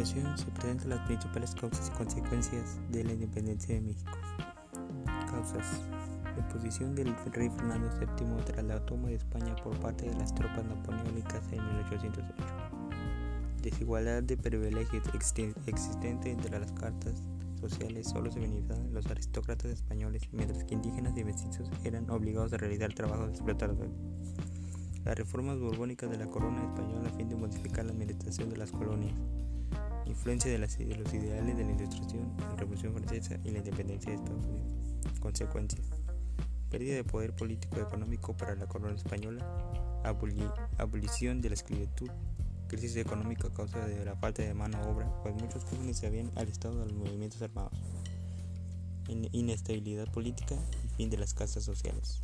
presenta las principales causas y consecuencias de la independencia de México. Causas. La posición del rey Fernando VII tras la toma de España por parte de las tropas napoleónicas en 1808. Desigualdad de privilegios existente entre las cartas sociales solo se beneficiaban los aristócratas españoles, mientras que indígenas y mestizos eran obligados a realizar trabajos explotadores. Las reformas borbónicas de la corona española a fin de modificar la administración de las colonias. Influencia de, los ideales de la Ilustración, la Revolución Francesa y la independencia de Estados Unidos. Consecuencias. Pérdida de poder político y económico para la corona española. abolición de la esclavitud crisis económica a causa de la falta de mano obra, pues muchos jóvenes se habían alistado a los movimientos armados, inestabilidad política y fin de las castas sociales.